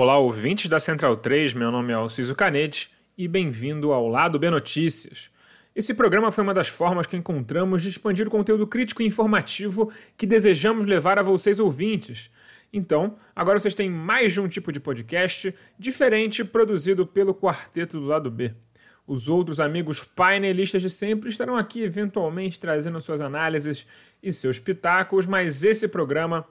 Olá, ouvintes da Central 3, meu nome é Alciso Canete e bem-vindo ao Lado B Notícias. Esse programa foi uma das formas que encontramos de expandir o conteúdo crítico e informativo que desejamos levar a vocês ouvintes. Então, agora vocês têm mais de um tipo de podcast diferente produzido pelo quarteto do Lado B. Os outros amigos painelistas de sempre estarão aqui eventualmente trazendo suas análises e seus pitacos, mas esse programa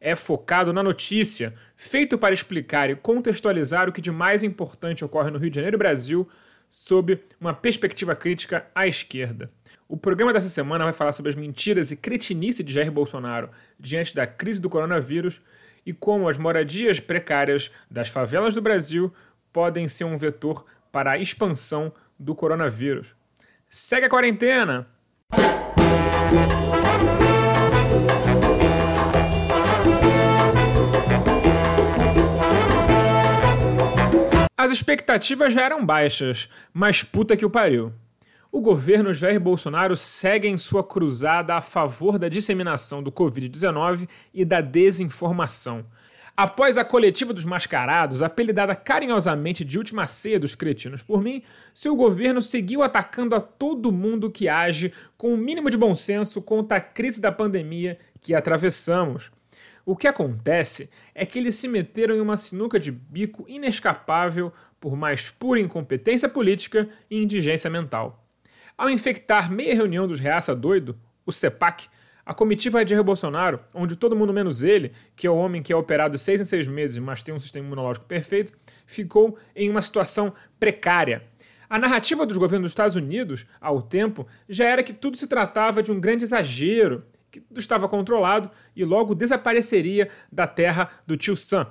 é focado na notícia, feito para explicar e contextualizar o que de mais importante ocorre no Rio de Janeiro e Brasil sob uma perspectiva crítica à esquerda. O programa dessa semana vai falar sobre as mentiras e cretinice de Jair Bolsonaro diante da crise do coronavírus e como as moradias precárias das favelas do Brasil podem ser um vetor para a expansão do coronavírus. Segue a quarentena! As expectativas já eram baixas, mas puta que o pariu. O governo Jair Bolsonaro segue em sua cruzada a favor da disseminação do Covid-19 e da desinformação. Após a coletiva dos mascarados, apelidada carinhosamente de última ceia dos cretinos por mim, seu governo seguiu atacando a todo mundo que age com o um mínimo de bom senso contra a crise da pandemia que atravessamos. O que acontece é que eles se meteram em uma sinuca de bico inescapável por mais pura incompetência política e indigência mental. Ao infectar meia reunião dos Reaça Doido, o CEPAC, a comitiva de Jair Bolsonaro, onde todo mundo menos ele, que é o homem que é operado seis em seis meses, mas tem um sistema imunológico perfeito, ficou em uma situação precária. A narrativa dos governos dos Estados Unidos, ao tempo, já era que tudo se tratava de um grande exagero que estava controlado e logo desapareceria da terra do tio Sam.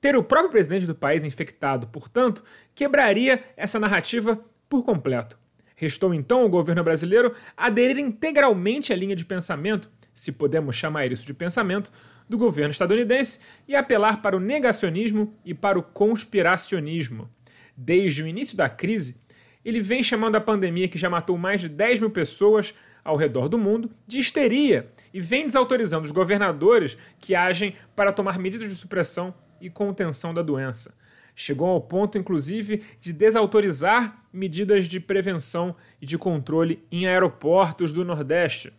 Ter o próprio presidente do país infectado, portanto, quebraria essa narrativa por completo. Restou então ao governo brasileiro aderir integralmente à linha de pensamento, se podemos chamar isso de pensamento, do governo estadunidense e apelar para o negacionismo e para o conspiracionismo. Desde o início da crise, ele vem chamando a pandemia que já matou mais de 10 mil pessoas ao redor do mundo de histeria e vem desautorizando os governadores que agem para tomar medidas de supressão e contenção da doença. Chegou ao ponto, inclusive, de desautorizar medidas de prevenção e de controle em aeroportos do Nordeste.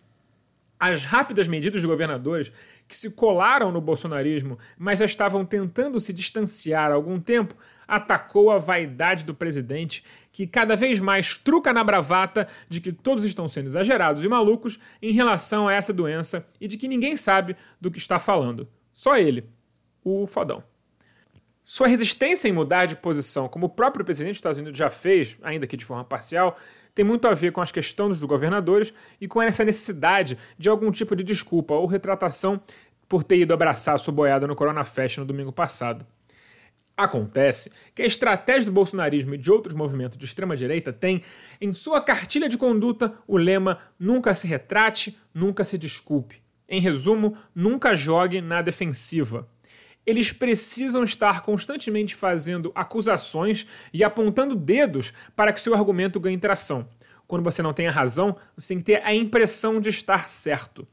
As rápidas medidas de governadores que se colaram no bolsonarismo, mas já estavam tentando se distanciar há algum tempo, atacou a vaidade do presidente, que cada vez mais truca na bravata de que todos estão sendo exagerados e malucos em relação a essa doença e de que ninguém sabe do que está falando. Só ele, o fodão. Sua resistência em mudar de posição, como o próprio presidente dos Estados Unidos já fez, ainda que de forma parcial, tem muito a ver com as questões dos governadores e com essa necessidade de algum tipo de desculpa ou retratação por ter ido abraçar a sua boiada no Corona Fest no domingo passado. Acontece que a estratégia do bolsonarismo e de outros movimentos de extrema-direita tem, em sua cartilha de conduta, o lema nunca se retrate, nunca se desculpe. Em resumo, nunca jogue na defensiva. Eles precisam estar constantemente fazendo acusações e apontando dedos para que seu argumento ganhe tração. Quando você não tem a razão, você tem que ter a impressão de estar certo.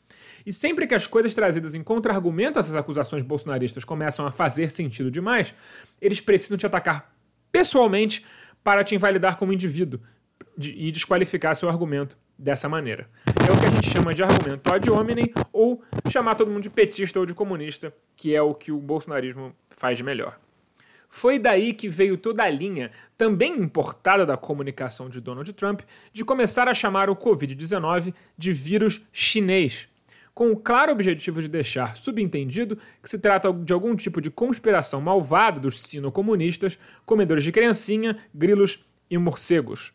E sempre que as coisas trazidas em contra-argumento a essas acusações bolsonaristas começam a fazer sentido demais, eles precisam te atacar pessoalmente para te invalidar como indivíduo e desqualificar seu argumento dessa maneira. É o que a gente chama de argumento ad hominem ou chamar todo mundo de petista ou de comunista, que é o que o bolsonarismo faz de melhor. Foi daí que veio toda a linha, também importada da comunicação de Donald Trump, de começar a chamar o Covid-19 de vírus chinês com o claro objetivo de deixar subentendido que se trata de algum tipo de conspiração malvada dos sino-comunistas, comedores de criancinha, grilos e morcegos.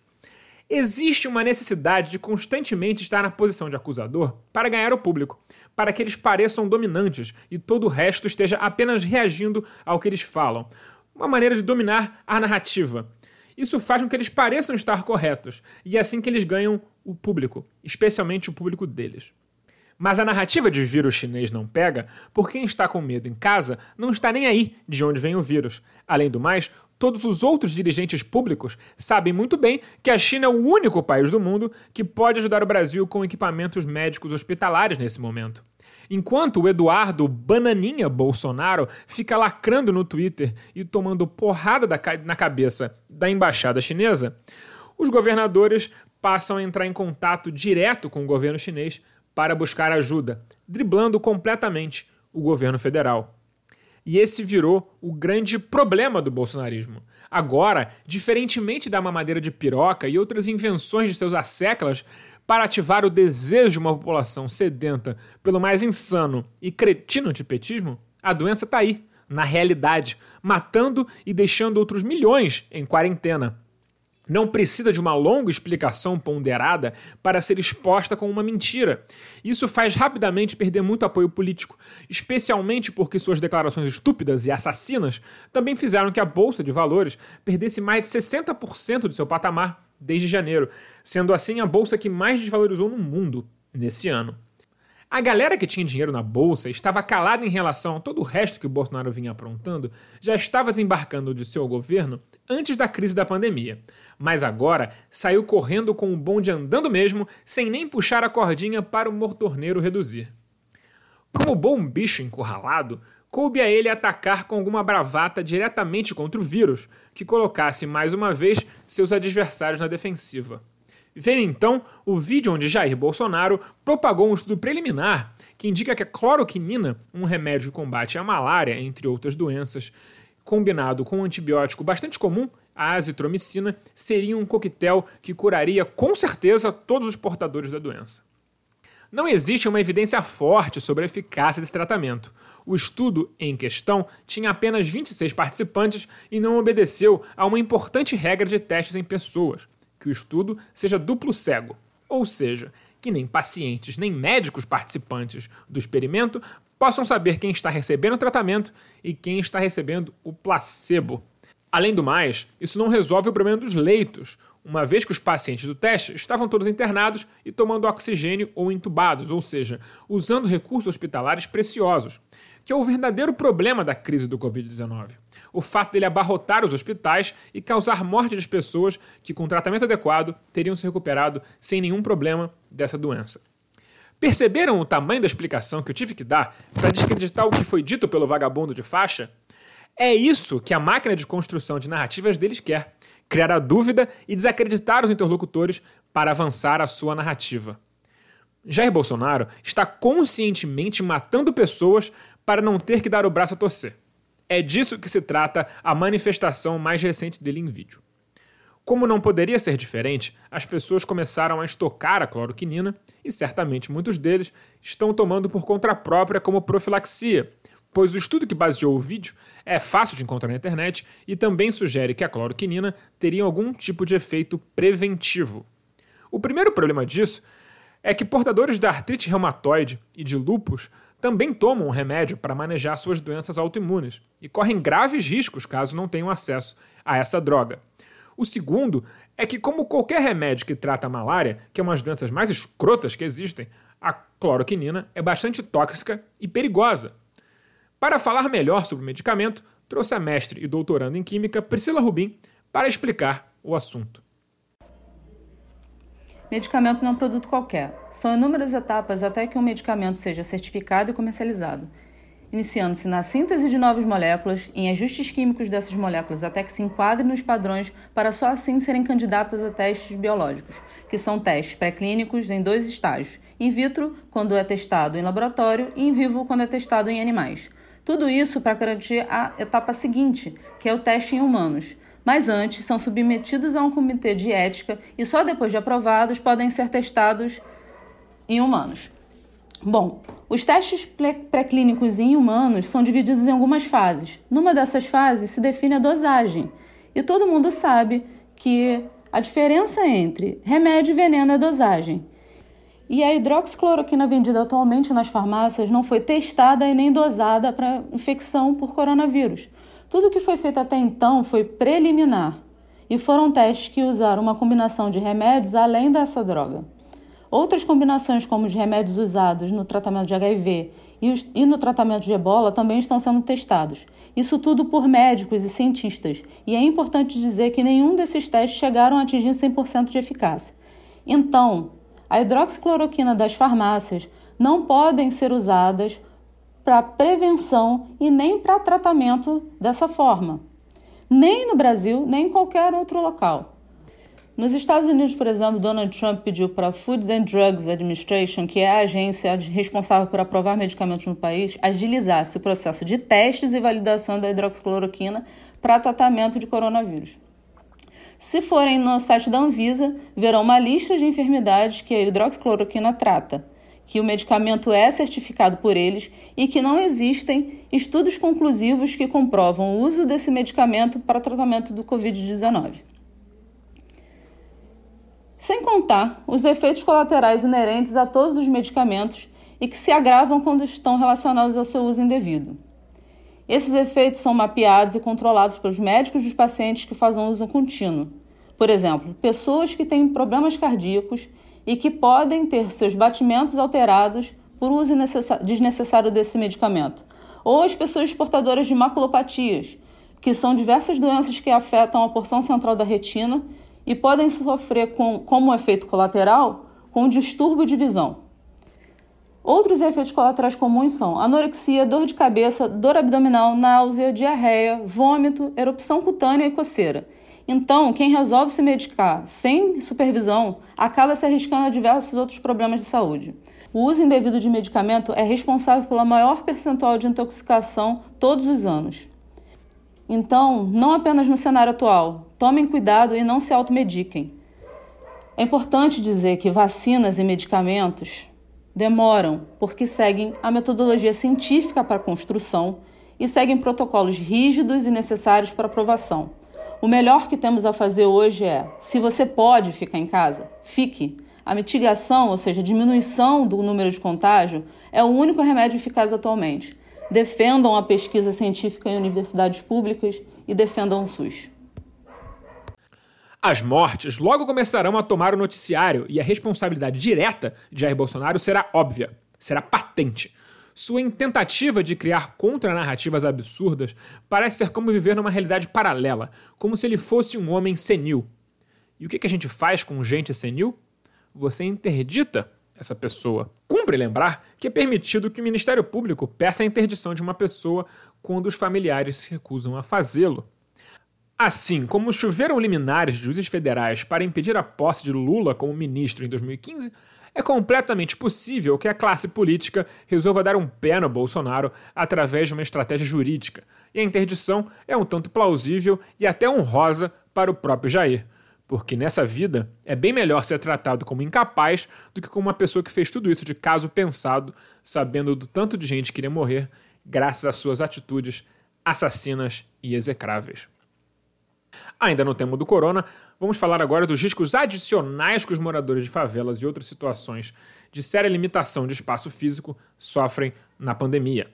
Existe uma necessidade de constantemente estar na posição de acusador para ganhar o público, para que eles pareçam dominantes e todo o resto esteja apenas reagindo ao que eles falam. Uma maneira de dominar a narrativa. Isso faz com que eles pareçam estar corretos, e é assim que eles ganham o público, especialmente o público deles. Mas a narrativa de vírus chinês não pega, porque quem está com medo em casa não está nem aí de onde vem o vírus. Além do mais, todos os outros dirigentes públicos sabem muito bem que a China é o único país do mundo que pode ajudar o Brasil com equipamentos médicos hospitalares nesse momento. Enquanto o Eduardo Bananinha Bolsonaro fica lacrando no Twitter e tomando porrada na cabeça da embaixada chinesa, os governadores passam a entrar em contato direto com o governo chinês para buscar ajuda, driblando completamente o governo federal. E esse virou o grande problema do bolsonarismo. Agora, diferentemente da mamadeira de piroca e outras invenções de seus asseclas, para ativar o desejo de uma população sedenta pelo mais insano e cretino antipetismo, a doença está aí, na realidade, matando e deixando outros milhões em quarentena. Não precisa de uma longa explicação ponderada para ser exposta como uma mentira. Isso faz rapidamente perder muito apoio político, especialmente porque suas declarações estúpidas e assassinas também fizeram que a bolsa de valores perdesse mais de 60% de seu patamar desde janeiro, sendo assim a bolsa que mais desvalorizou no mundo nesse ano. A galera que tinha dinheiro na bolsa estava calada em relação a todo o resto que o Bolsonaro vinha aprontando, já estava desembarcando de seu governo antes da crise da pandemia. Mas agora saiu correndo com o bonde andando mesmo, sem nem puxar a cordinha para o mortorneiro reduzir. Como bom bicho encurralado, coube a ele atacar com alguma bravata diretamente contra o vírus, que colocasse mais uma vez seus adversários na defensiva. Veio então o vídeo onde Jair Bolsonaro propagou um estudo preliminar que indica que a cloroquinina, um remédio que combate a malária, entre outras doenças, combinado com um antibiótico bastante comum, a azitromicina, seria um coquetel que curaria com certeza todos os portadores da doença. Não existe uma evidência forte sobre a eficácia desse tratamento. O estudo em questão tinha apenas 26 participantes e não obedeceu a uma importante regra de testes em pessoas, que o estudo seja duplo cego, ou seja, que nem pacientes nem médicos participantes do experimento possam saber quem está recebendo o tratamento e quem está recebendo o placebo. Além do mais, isso não resolve o problema dos leitos, uma vez que os pacientes do teste estavam todos internados e tomando oxigênio ou entubados, ou seja, usando recursos hospitalares preciosos, que é o verdadeiro problema da crise do Covid-19 o fato dele abarrotar os hospitais e causar morte das pessoas que, com tratamento adequado, teriam se recuperado sem nenhum problema dessa doença. Perceberam o tamanho da explicação que eu tive que dar para descreditar o que foi dito pelo vagabundo de faixa? É isso que a máquina de construção de narrativas deles quer: criar a dúvida e desacreditar os interlocutores para avançar a sua narrativa. Jair Bolsonaro está conscientemente matando pessoas para não ter que dar o braço a torcer. É disso que se trata a manifestação mais recente dele em vídeo. Como não poderia ser diferente, as pessoas começaram a estocar a cloroquinina e certamente muitos deles estão tomando por conta própria como profilaxia, pois o estudo que baseou o vídeo é fácil de encontrar na internet e também sugere que a cloroquinina teria algum tipo de efeito preventivo. O primeiro problema disso é que portadores da artrite reumatoide e de lúpus também tomam um remédio para manejar suas doenças autoimunes e correm graves riscos caso não tenham acesso a essa droga. O segundo é que, como qualquer remédio que trata a malária, que é uma das doenças mais escrotas que existem, a cloroquinina é bastante tóxica e perigosa. Para falar melhor sobre o medicamento, trouxe a mestre e doutoranda em Química Priscila Rubim para explicar o assunto. Medicamento não é um produto qualquer. São inúmeras etapas até que um medicamento seja certificado e comercializado, iniciando-se na síntese de novas moléculas, em ajustes químicos dessas moléculas até que se enquadrem nos padrões para só assim serem candidatas a testes biológicos, que são testes pré-clínicos em dois estágios: in vitro, quando é testado em laboratório, e in vivo, quando é testado em animais. Tudo isso para garantir a etapa seguinte, que é o teste em humanos mas antes são submetidos a um comitê de ética e só depois de aprovados podem ser testados em humanos. Bom, os testes pré-clínicos em humanos são divididos em algumas fases. Numa dessas fases se define a dosagem. E todo mundo sabe que a diferença entre remédio e veneno é dosagem. E a hidroxicloroquina vendida atualmente nas farmácias não foi testada e nem dosada para infecção por coronavírus. Tudo que foi feito até então foi preliminar e foram testes que usaram uma combinação de remédios além dessa droga. Outras combinações, como os remédios usados no tratamento de HIV e, no tratamento de ebola, também estão sendo testados. Isso tudo por médicos e cientistas, e é importante dizer que nenhum desses testes chegaram a atingir 100% de eficácia. Então, a hidroxicloroquina das farmácias não podem ser usadas para prevenção e nem para tratamento dessa forma. Nem no Brasil, nem em qualquer outro local. Nos Estados Unidos, por exemplo, Donald Trump pediu para a Food and Drugs Administration, que é a agência responsável por aprovar medicamentos no país, agilizasse o processo de testes e validação da hidroxicloroquina para tratamento de coronavírus. Se forem no site da Anvisa, verão uma lista de enfermidades que a hidroxicloroquina trata, que o medicamento é certificado por eles e que não existem estudos conclusivos que comprovam o uso desse medicamento para tratamento do Covid-19. Sem contar os efeitos colaterais inerentes a todos os medicamentos e que se agravam quando estão relacionados ao seu uso indevido. Esses efeitos são mapeados e controlados pelos médicos dos pacientes que fazem uso contínuo. Por exemplo, pessoas que têm problemas cardíacos e que podem ter seus batimentos alterados por uso desnecessário desse medicamento, ou as pessoas portadoras de maculopatias, que são diversas doenças que afetam a porção central da retina e podem sofrer com, como efeito colateral com distúrbio de visão. Outros efeitos colaterais comuns são anorexia, dor de cabeça, dor abdominal, náusea, diarreia, vômito, erupção cutânea e coceira. Então, quem resolve se medicar sem supervisão acaba se arriscando a diversos outros problemas de saúde. O uso indevido de medicamento é responsável pela maior percentual de intoxicação todos os anos. Então, não apenas no cenário atual, tomem cuidado e não se automediquem. É importante dizer que vacinas e medicamentos demoram porque seguem a metodologia científica para construção e seguem protocolos rígidos e necessários para aprovação. O melhor que temos a fazer hoje é: se você pode ficar em casa, fique. A mitigação, ou seja, a diminuição do número de contágio, é o único remédio eficaz atualmente. Defendam a pesquisa científica em universidades públicas e defendam o SUS. As mortes logo começarão a tomar o noticiário e a responsabilidade direta de Jair Bolsonaro será óbvia, será patente. Sua tentativa de criar contranarrativas absurdas parece ser como viver numa realidade paralela, como se ele fosse um homem senil. E o que a gente faz com gente senil? Você interdita essa pessoa. Cumpre lembrar que é permitido que o Ministério Público peça a interdição de uma pessoa quando os familiares se recusam a fazê-lo. Assim como choveram liminares de juízes federais para impedir a posse de Lula como ministro em 2015, é completamente possível que a classe política resolva dar um pé no Bolsonaro através de uma estratégia jurídica, e a interdição é um tanto plausível e até honrosa para o próprio Jair, porque nessa vida é bem melhor ser tratado como incapaz do que como uma pessoa que fez tudo isso de caso pensado, sabendo do tanto de gente que iria morrer graças às suas atitudes assassinas e execráveis. Ainda no tema do corona, vamos falar agora dos riscos adicionais que os moradores de favelas e outras situações de séria limitação de espaço físico sofrem na pandemia.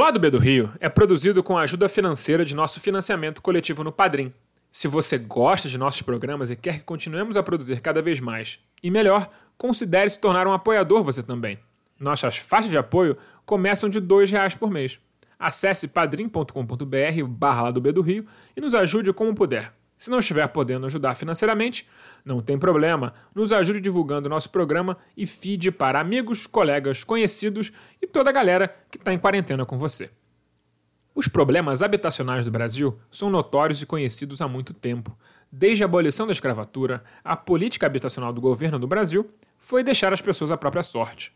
Lado B do Rio é produzido com a ajuda financeira de nosso financiamento coletivo no Padrim. Se você gosta de nossos programas e quer que continuemos a produzir cada vez mais e melhor, considere se tornar um apoiador você também. Nossas faixas de apoio começam de R$ reais por mês. Acesse padrim.com.br barra do Rio e nos ajude como puder. Se não estiver podendo ajudar financeiramente, não tem problema, nos ajude divulgando nosso programa e feed para amigos, colegas, conhecidos e toda a galera que está em quarentena com você. Os problemas habitacionais do Brasil são notórios e conhecidos há muito tempo. Desde a abolição da escravatura, a política habitacional do governo do Brasil foi deixar as pessoas à própria sorte.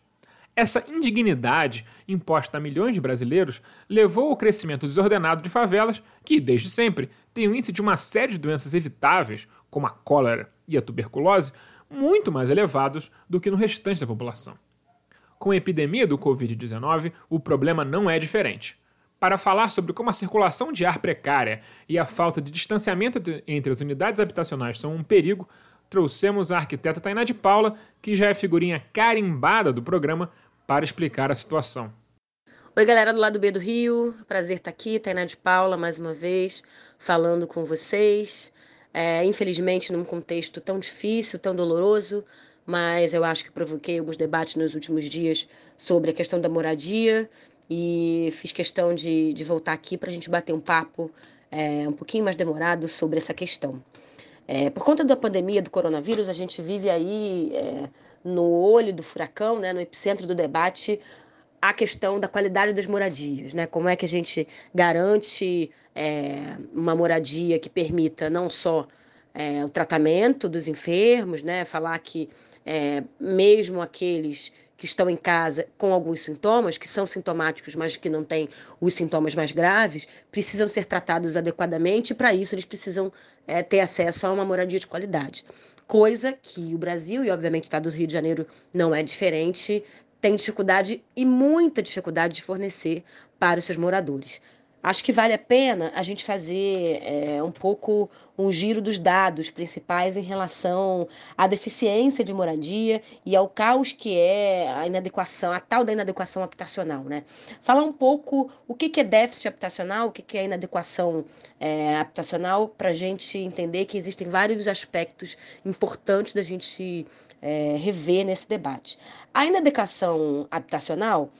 Essa indignidade imposta a milhões de brasileiros levou ao crescimento desordenado de favelas, que, desde sempre, tem um índice de uma série de doenças evitáveis, como a cólera e a tuberculose, muito mais elevados do que no restante da população. Com a epidemia do Covid-19, o problema não é diferente. Para falar sobre como a circulação de ar precária e a falta de distanciamento entre as unidades habitacionais são um perigo, trouxemos a arquiteta Tainá de Paula, que já é figurinha carimbada do programa, para explicar a situação. Oi, galera do lado B do Rio. Prazer estar aqui, Tainá de Paula, mais uma vez, falando com vocês. É, infelizmente, num contexto tão difícil, tão doloroso, mas eu acho que provoquei alguns debates nos últimos dias sobre a questão da moradia e fiz questão de, de voltar aqui para a gente bater um papo é, um pouquinho mais demorado sobre essa questão. É, por conta da pandemia do coronavírus, a gente vive aí é, no olho do furacão, né, no epicentro do debate, a questão da qualidade das moradias, né? Como é que a gente garante é, uma moradia que permita não só é, o tratamento dos enfermos, né? Falar que é, mesmo aqueles que estão em casa com alguns sintomas, que são sintomáticos, mas que não têm os sintomas mais graves, precisam ser tratados adequadamente e, para isso, eles precisam é, ter acesso a uma moradia de qualidade. Coisa que o Brasil, e obviamente o estado do Rio de Janeiro não é diferente, tem dificuldade e muita dificuldade de fornecer para os seus moradores. Acho que vale a pena a gente fazer é, um pouco um giro dos dados principais em relação à deficiência de moradia e ao caos que é a inadequação, a tal da inadequação habitacional. Né? Falar um pouco o que é déficit habitacional, o que é inadequação é, habitacional, para a gente entender que existem vários aspectos importantes da gente é, rever nesse debate. A inadequação habitacional,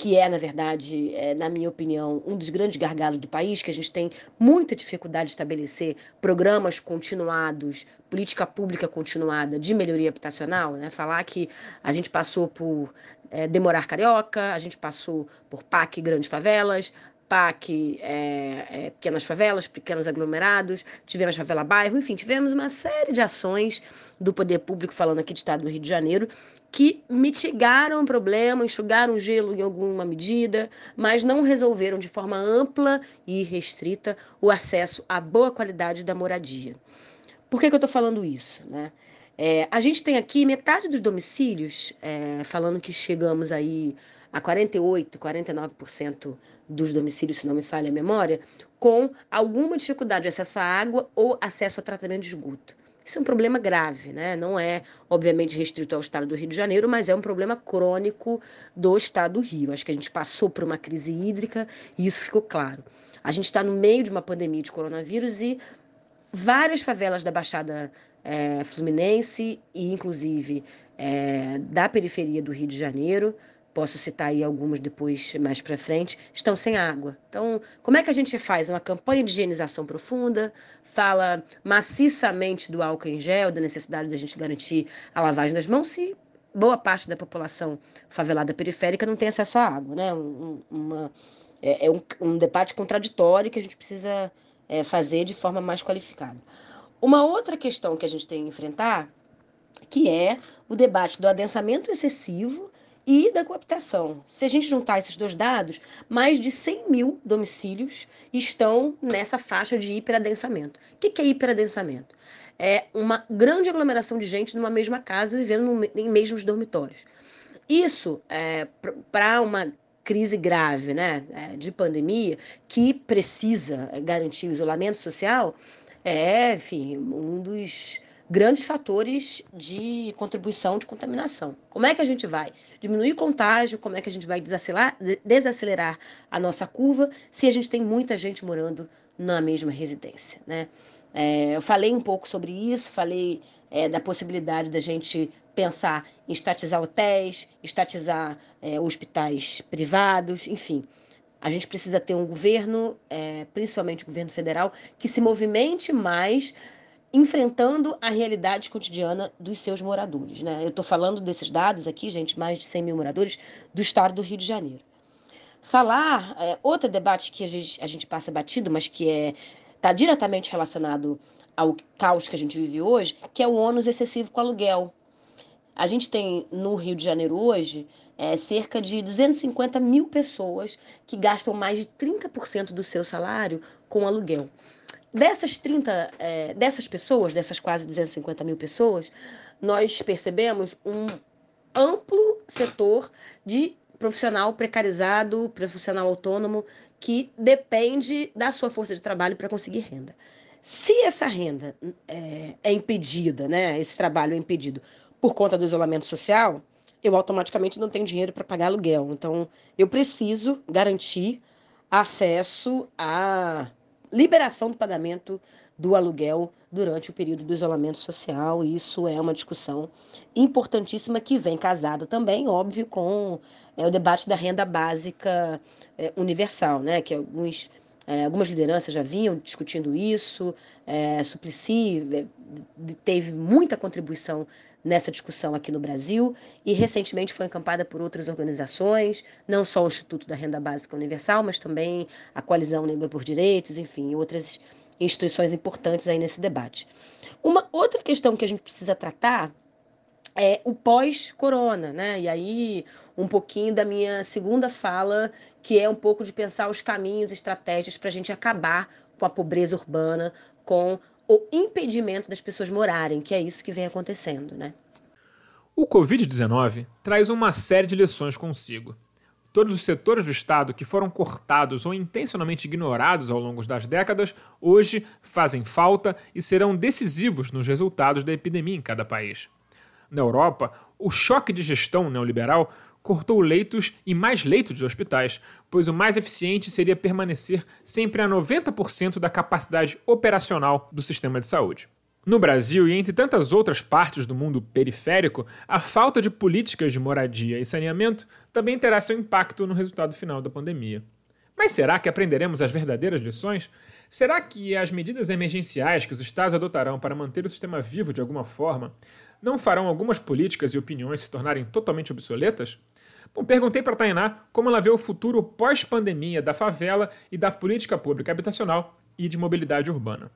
que é, na verdade, é, na minha opinião, um dos grandes gargalos do país, que a gente tem muita dificuldade de estabelecer programas continuados, política pública continuada de melhoria habitacional, né? falar que a gente passou por é, Demorar Carioca, a gente passou por PAC Grandes Favelas, PAC, é, é, pequenas favelas, pequenos aglomerados, tivemos favela bairro, enfim, tivemos uma série de ações do poder público, falando aqui do estado do Rio de Janeiro, que mitigaram o problema, enxugaram o gelo em alguma medida, mas não resolveram de forma ampla e restrita o acesso à boa qualidade da moradia. Por que, que eu estou falando isso? Né? É, a gente tem aqui metade dos domicílios, é, falando que chegamos aí a 48%, 49% dos domicílios, se não me falha a memória, com alguma dificuldade de acesso à água ou acesso a tratamento de esgoto. Isso é um problema grave, né? Não é, obviamente, restrito ao estado do Rio de Janeiro, mas é um problema crônico do estado do Rio. Acho que a gente passou por uma crise hídrica e isso ficou claro. A gente está no meio de uma pandemia de coronavírus e várias favelas da Baixada é, Fluminense e, inclusive, é, da periferia do Rio de Janeiro, posso citar aí algumas depois mais para frente, estão sem água. Então, como é que a gente faz uma campanha de higienização profunda? Fala maciçamente do álcool em gel, da necessidade da gente garantir a lavagem das mãos, se boa parte da população favelada periférica não tem acesso à água, né? Um, uma, é, é um, um, debate contraditório que a gente precisa é, fazer de forma mais qualificada. Uma outra questão que a gente tem que enfrentar, que é o debate do adensamento excessivo e da cooptação. Se a gente juntar esses dois dados, mais de 100 mil domicílios estão nessa faixa de hiperadensamento. O que é hiperadensamento? É uma grande aglomeração de gente numa mesma casa vivendo em mesmos dormitórios. Isso, é, para uma crise grave né, é, de pandemia, que precisa garantir o isolamento social, é, enfim, um dos grandes fatores de contribuição de contaminação. Como é que a gente vai diminuir o contágio? Como é que a gente vai desacelerar, desacelerar a nossa curva se a gente tem muita gente morando na mesma residência, né? É, eu falei um pouco sobre isso, falei é, da possibilidade da gente pensar em estatizar hotéis, estatizar é, hospitais privados, enfim. A gente precisa ter um governo, é, principalmente o governo federal, que se movimente mais enfrentando a realidade cotidiana dos seus moradores. Né? Eu estou falando desses dados aqui, gente, mais de 100 mil moradores do estado do Rio de Janeiro. Falar, é, outro debate que a gente, a gente passa batido, mas que é está diretamente relacionado ao caos que a gente vive hoje, que é o ônus excessivo com aluguel. A gente tem no Rio de Janeiro hoje é, cerca de 250 mil pessoas que gastam mais de 30% do seu salário com aluguel. Dessas 30, é, dessas pessoas, dessas quase 250 mil pessoas, nós percebemos um amplo setor de profissional precarizado, profissional autônomo, que depende da sua força de trabalho para conseguir renda. Se essa renda é, é, impedida, né, esse trabalho é impedido por conta do isolamento social, eu automaticamente não tenho dinheiro para pagar aluguel. Então, eu preciso garantir acesso à liberação do pagamento do aluguel durante o período do isolamento social. Isso é uma discussão importantíssima que vem casada também, óbvio, com é, o debate da renda básica é, universal, né? Que alguns é, algumas lideranças já vinham discutindo isso. É, Suplicy é, teve muita contribuição nessa discussão aqui no Brasil e recentemente foi encampada por outras organizações, não só o Instituto da Renda Básica Universal, mas também a Coalizão Negra por Direitos, enfim, outras instituições importantes aí nesse debate. Uma outra questão que a gente precisa tratar é o pós-corona, né? E aí um pouquinho da minha segunda fala, que é um pouco de pensar os caminhos, estratégias para a gente acabar com a pobreza urbana, com o impedimento das pessoas morarem, que é isso que vem acontecendo, né? O Covid-19 traz uma série de lições consigo. Todos os setores do Estado que foram cortados ou intencionalmente ignorados ao longo das décadas, hoje fazem falta e serão decisivos nos resultados da epidemia em cada país. Na Europa, o choque de gestão neoliberal cortou leitos e mais leitos de hospitais, pois o mais eficiente seria permanecer sempre a 90% da capacidade operacional do sistema de saúde. No Brasil e entre tantas outras partes do mundo periférico, a falta de políticas de moradia e saneamento também terá seu impacto no resultado final da pandemia. Mas será que aprenderemos as verdadeiras lições? Será que as medidas emergenciais que os estados adotarão para manter o sistema vivo de alguma forma não farão algumas políticas e opiniões se tornarem totalmente obsoletas? Bom, perguntei para Tainá como ela vê o futuro pós-pandemia da favela e da política pública habitacional e de mobilidade urbana.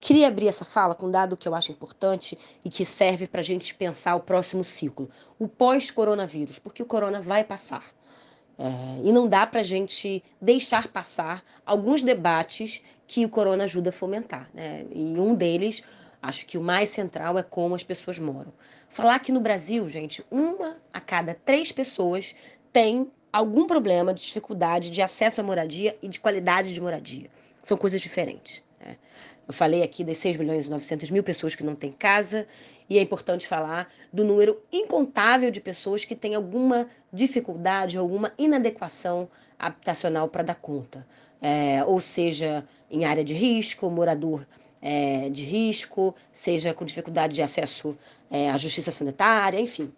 Queria abrir essa fala com um dado que eu acho importante e que serve para a gente pensar o próximo ciclo, o pós-coronavírus, porque o corona vai passar. É, e não dá para a gente deixar passar alguns debates que o corona ajuda a fomentar. Né? E um deles, Acho que o mais central é como as pessoas moram. Falar que no Brasil, gente, uma a cada três pessoas tem algum problema de dificuldade de acesso à moradia e de qualidade de moradia. São coisas diferentes. Né? Eu falei aqui das 6 milhões e 900 mil pessoas que não têm casa, e é importante falar do número incontável de pessoas que têm alguma dificuldade, alguma inadequação habitacional para dar conta. É, ou seja, em área de risco, morador é, de risco, seja com dificuldade de acesso é, à justiça sanitária, enfim.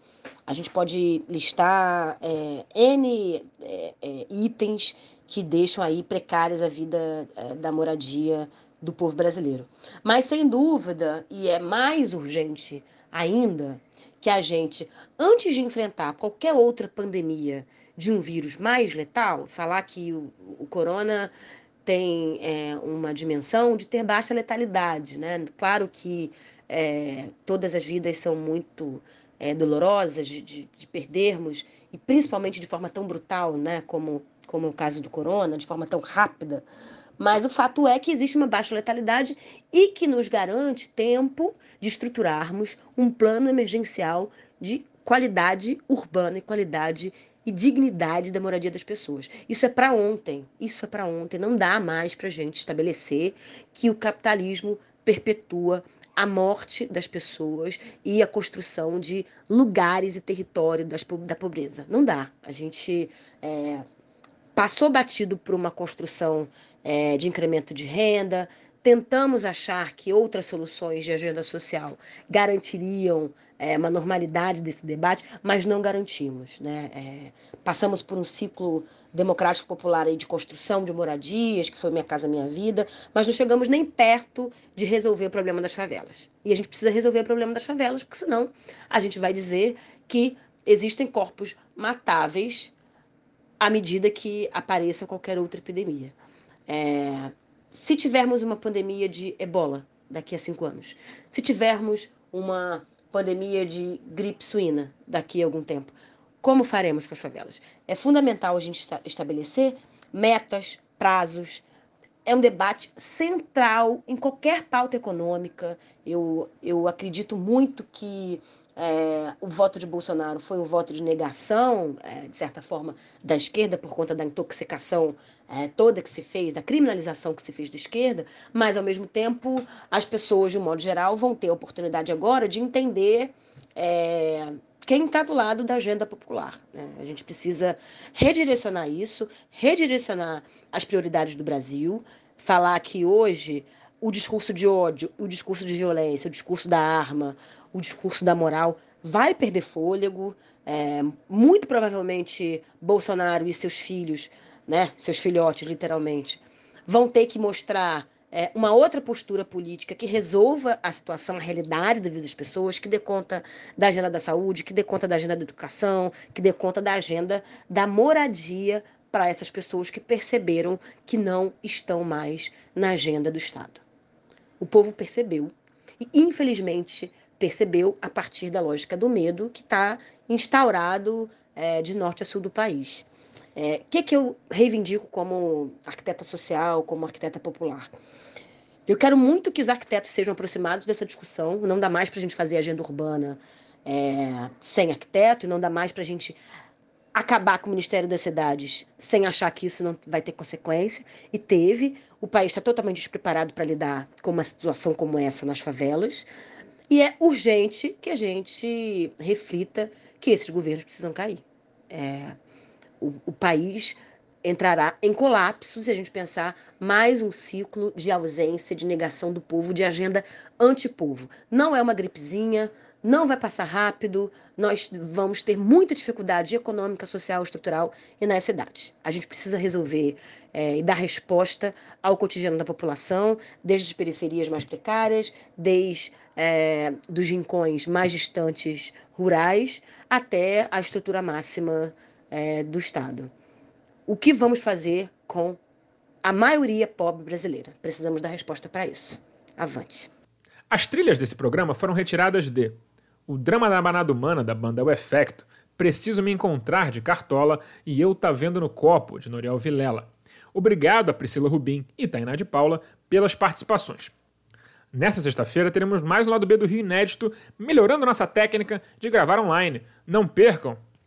A gente pode listar é, N é, é, itens que deixam aí precárias a vida da moradia do povo brasileiro. Mas, sem dúvida, e é mais urgente ainda, que a gente, antes de enfrentar qualquer outra pandemia de um vírus mais letal, falar que o, o corona tem é, uma dimensão de ter baixa letalidade. Né? Claro que é, todas as vidas são muito é, dolorosas de, de, de, perdermos, e principalmente de forma tão brutal, né? como, como o caso do corona, de forma tão rápida. Mas o fato é que existe uma baixa letalidade e que nos garante tempo de estruturarmos um plano emergencial de qualidade urbana e qualidade e dignidade da moradia das pessoas. Isso é para ontem, isso é para ontem. Não dá mais para a gente estabelecer que o capitalismo perpetua a morte das pessoas e a construção de lugares e território das, da pobreza. Não dá. A gente é, passou batido por uma construção é, de incremento de renda, tentamos achar que outras soluções de agenda social garantiriam é, uma normalidade desse debate, mas não garantimos. Né? É, passamos por um ciclo democrático popular aí de construção de moradias, que foi Minha Casa Minha Vida, mas não chegamos nem perto de resolver o problema das favelas. E a gente precisa resolver o problema das favelas, porque senão a gente vai dizer que existem corpos matáveis à medida que apareça qualquer outra epidemia. É, se tivermos uma pandemia de ebola daqui a cinco anos, se tivermos uma pandemia de gripe suína daqui a algum tempo, como faremos com as favelas? É fundamental a gente estabelecer metas, prazos. É um debate central em qualquer pauta econômica. Eu, eu acredito muito que é, o voto de Bolsonaro foi um voto de negação, é, de certa forma, da esquerda por conta da intoxicação é, toda que se fez, da criminalização que se fez da esquerda, mas, ao mesmo tempo, as pessoas, de um modo geral, vão ter a oportunidade agora de entender é, quem está do lado da agenda popular. Né? A gente precisa redirecionar isso, redirecionar as prioridades do Brasil, falar que hoje o discurso de ódio, o discurso de violência, o discurso da arma, o discurso da moral vai perder fôlego. É, muito provavelmente Bolsonaro e seus filhos, né, seus filhotes, literalmente, vão ter que mostrar é, uma outra postura política que resolva a situação, a realidade da vida das pessoas, que dê conta da agenda da saúde, que dê conta da agenda da educação, que dê conta da agenda da moradia para essas pessoas que perceberam que não estão mais na agenda do Estado. O povo percebeu e, infelizmente, percebeu a partir da lógica do medo que está instaurado é, de norte a sul do país. O é, que, que eu reivindico como arquiteta social, como arquiteta popular? Eu quero muito que os arquitetos sejam aproximados dessa discussão. Não dá mais para a gente fazer agenda urbana é, sem arquiteto, não dá mais para a gente acabar com o Ministério das Cidades sem achar que isso não vai ter consequência. E teve. O país está totalmente despreparado para lidar com uma situação como essa nas favelas. E é urgente que a gente reflita que esses governos precisam cair. É, o, o país entrará em colapso se a gente pensar mais um ciclo de ausência, de negação do povo, de agenda antipovo. Não é uma gripezinha, não vai passar rápido, nós vamos ter muita dificuldade econômica, social, estrutural e nas cidades. A gente precisa resolver é, e dar resposta ao cotidiano da população, desde as periferias mais precárias, desde é, dos rincões mais distantes rurais, até a estrutura máxima é, do Estado. O que vamos fazer com a maioria pobre brasileira? Precisamos dar resposta para isso. Avante. As trilhas desse programa foram retiradas de O Drama da Manada Humana, da banda O Efecto, Preciso Me Encontrar, de Cartola, e Eu Tá Vendo no Copo, de Noriel Vilela. Obrigado a Priscila Rubim e Tainá de Paula pelas participações. Nesta sexta-feira teremos mais um lado B do Rio inédito, melhorando nossa técnica de gravar online. Não percam!